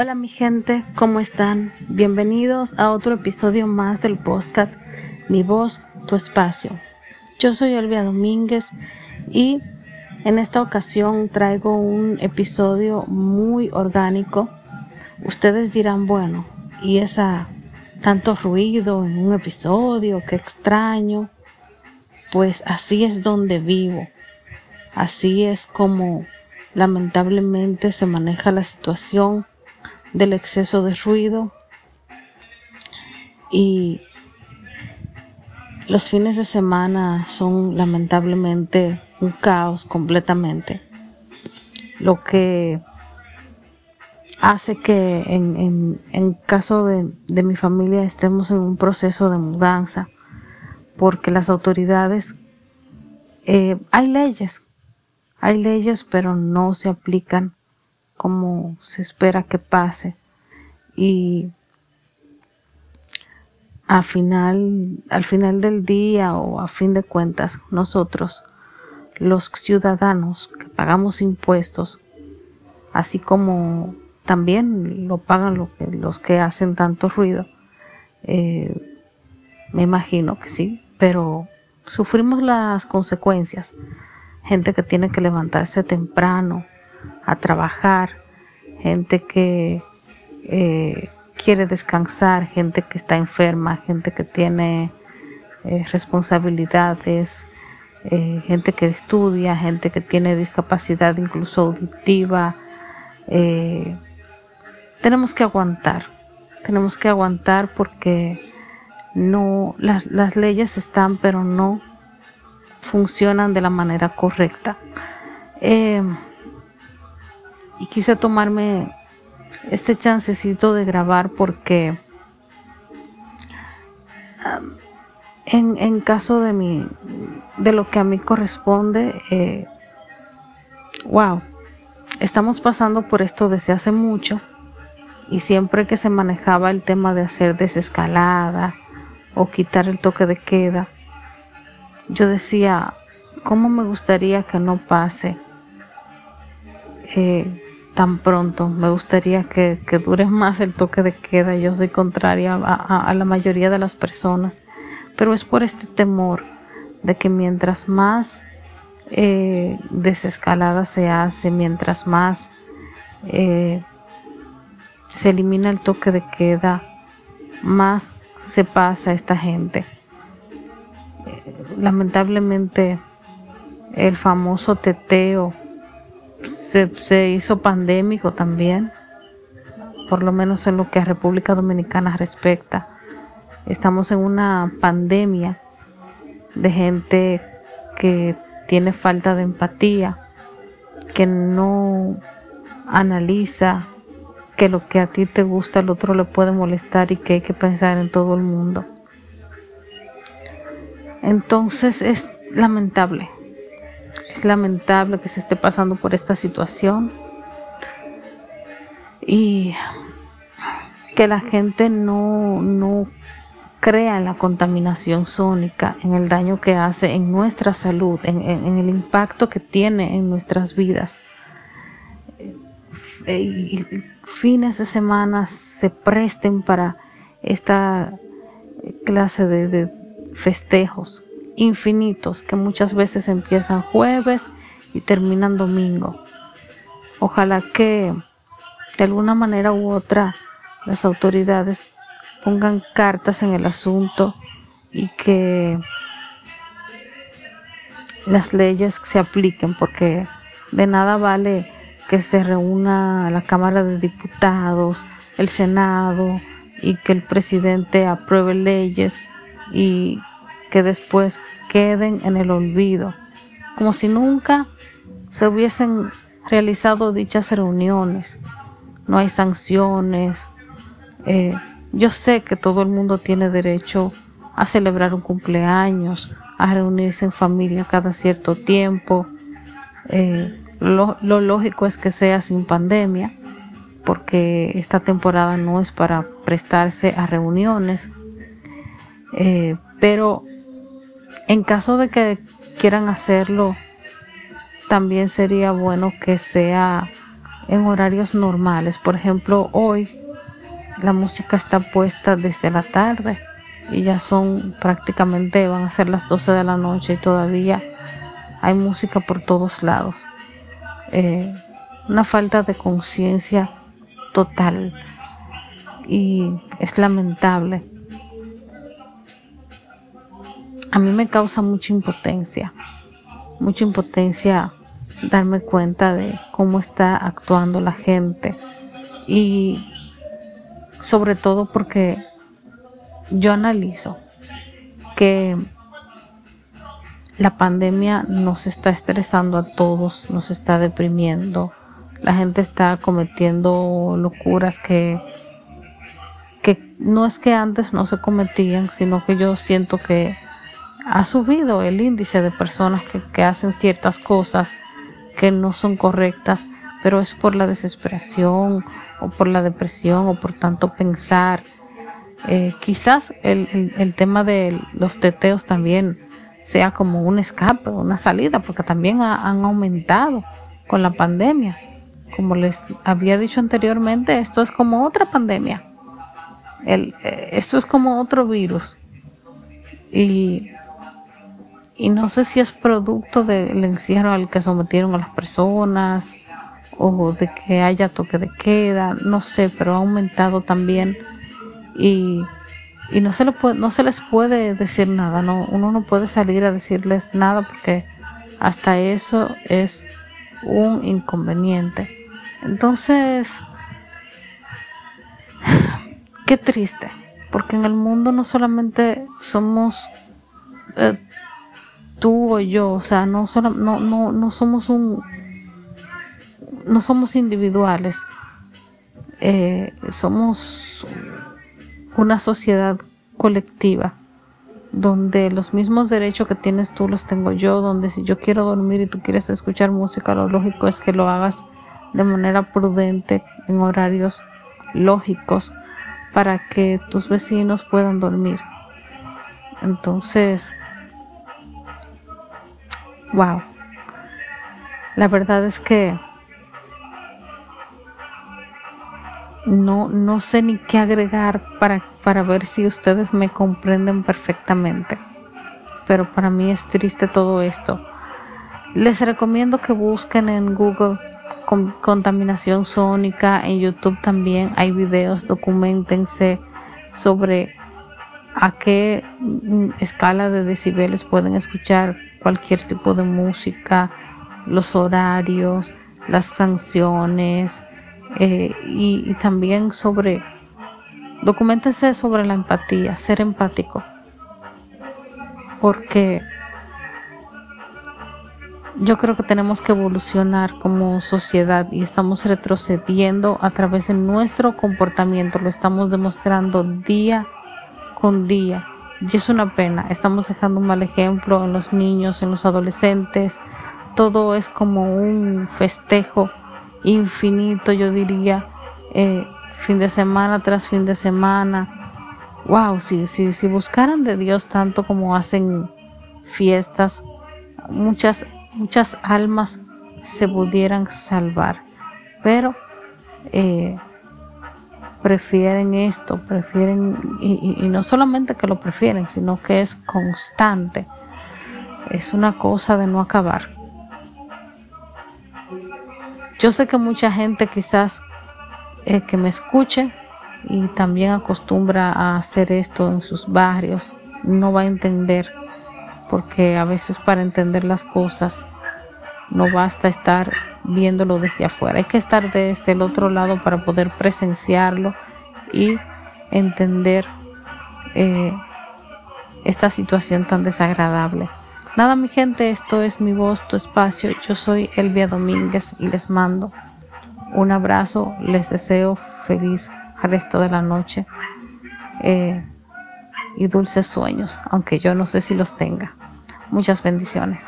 Hola mi gente, ¿cómo están? Bienvenidos a otro episodio más del podcast Mi voz, tu espacio. Yo soy Elvia Domínguez y en esta ocasión traigo un episodio muy orgánico. Ustedes dirán, bueno, ¿y esa tanto ruido en un episodio? Qué extraño. Pues así es donde vivo. Así es como lamentablemente se maneja la situación del exceso de ruido y los fines de semana son lamentablemente un caos completamente, lo que hace que en, en, caso de, de, mi familia estemos en un proceso de mudanza, porque las autoridades, eh, hay leyes, hay leyes pero no se aplican como se espera que pase. Y final, al final del día o a fin de cuentas nosotros los ciudadanos que pagamos impuestos así como también lo pagan los que hacen tanto ruido eh, me imagino que sí pero sufrimos las consecuencias. Gente que tiene que levantarse temprano a trabajar, gente que eh, quiere descansar, gente que está enferma, gente que tiene eh, responsabilidades, eh, gente que estudia, gente que tiene discapacidad incluso auditiva. tenemos que aguantar, tenemos que aguantar porque no las leyes están pero no funcionan de la manera correcta y quise tomarme este chancecito de grabar porque en, caso de mi de lo que a mí corresponde eh, wow estamos pasando por esto desde hace mucho y siempre que se manejaba el tema de hacer desescalada o quitar el toque de queda yo decía cómo me gustaría que no pase eh, tan pronto. Me gustaría que, dure más el toque de queda. Yo soy contraria a, la mayoría de las personas, pero es por este temor de que mientras más eh, desescalada se hace, mientras más eh, se elimina el toque de queda, más se pasa esta gente. Lamentablemente, el famoso teteo se, hizo pandémico también, por lo menos en lo que a República Dominicana respecta. Estamos en una pandemia de gente que tiene falta de empatía, que no analiza que lo que a ti te gusta al otro le puede molestar y que hay que pensar en todo el mundo. Entonces es lamentable es lamentable que se esté pasando por esta situación y que la gente no, no crea en la contaminación sónica, en el daño que hace en nuestra salud, en, el impacto que tiene en nuestras vidas. Eh, y fines de semana se presten para esta clase de festejos infinitos que muchas veces empiezan jueves y terminan domingo. Ojalá que de alguna manera u otra las autoridades pongan cartas en el asunto y que las leyes se apliquen porque de nada vale que se reúna la Cámara de Diputados, el Senado y que el presidente apruebe leyes y que después queden en el olvido, como si nunca se hubiesen realizado dichas reuniones. No hay sanciones. Eh, yo sé que todo el mundo tiene derecho a celebrar un cumpleaños, a reunirse en familia cada cierto tiempo. Eh, lo, lógico es que sea sin pandemia, porque esta temporada no es para prestarse a reuniones. Eh, pero en caso de que quieran hacerlo, también sería bueno que sea en horarios normales. Por ejemplo, hoy la música está puesta desde la tarde y ya son prácticamente, van a ser las 12 de la noche y todavía hay música por todos lados. Eh, una falta de conciencia total y es lamentable. A mí me causa mucha impotencia, mucha impotencia darme cuenta de cómo está actuando la gente. Y sobre todo porque yo analizo que la pandemia nos está estresando a todos, nos está deprimiendo, la gente está cometiendo locuras que, que no es que antes no se cometían, sino que yo siento que ha subido el índice de personas que, que hacen ciertas cosas que no son correctas, pero es por la desesperación o por la depresión o por tanto pensar. Eh, quizás el, el, tema de los teteos también sea como un escape, una salida, porque también han aumentado con la pandemia. Como les había dicho anteriormente, esto es como otra pandemia. El, eh, esto es como otro virus. Y y no sé si es producto del encierro al que sometieron a las personas o de que haya toque de queda, no sé, pero ha aumentado también y, no, se le puede, no se les puede decir nada, no, uno no puede salir a decirles nada porque hasta eso es un inconveniente. Entonces, qué triste, porque en el mundo no solamente somos eh, tú o yo, o sea, no, solo, no, no, no somos un, no somos individuales, eh, somos una sociedad colectiva donde los mismos derechos que tienes tú los tengo yo, donde si yo quiero dormir y tú quieres escuchar música, lo lógico es que lo hagas de manera prudente, en horarios lógicos, para que tus vecinos puedan dormir. Entonces, Wow. La verdad es que no, no sé ni qué agregar para, para ver si ustedes me comprenden perfectamente. Pero para mí es triste todo esto. Les recomiendo que busquen en Google contaminación sónica, en YouTube también hay videos, documentense sobre a qué escala de decibeles pueden escuchar cualquier tipo de música, los horarios, las canciones eh, y, también sobre, documentense sobre la empatía, ser empático, porque yo creo que tenemos que evolucionar como sociedad y estamos retrocediendo a través de nuestro comportamiento, lo estamos demostrando día con día y es una pena, estamos dejando un mal ejemplo en los niños, en los adolescentes. Todo es como un festejo infinito, yo diría, eh, fin de semana tras fin de semana. Wow, si, si, si buscaran de Dios tanto como hacen fiestas, muchas, muchas almas se pudieran salvar. Pero eh, prefieren esto, prefieren, y, no solamente que lo prefieren, sino que es constante. Es una cosa de no acabar. Yo sé que mucha gente quizás eh, que me escuche y también acostumbra a hacer esto en sus barrios, no va a entender, porque a veces para entender las cosas no basta estar viéndolo desde afuera. Hay que estar desde el otro lado para poder presenciarlo y entender eh, esta situación tan desagradable. Nada, mi gente, esto es mi voz, tu espacio. Yo soy Elvia Domínguez y les mando un abrazo. Les deseo feliz resto de la noche eh, y dulces sueños, aunque yo no sé si los tenga. Muchas bendiciones.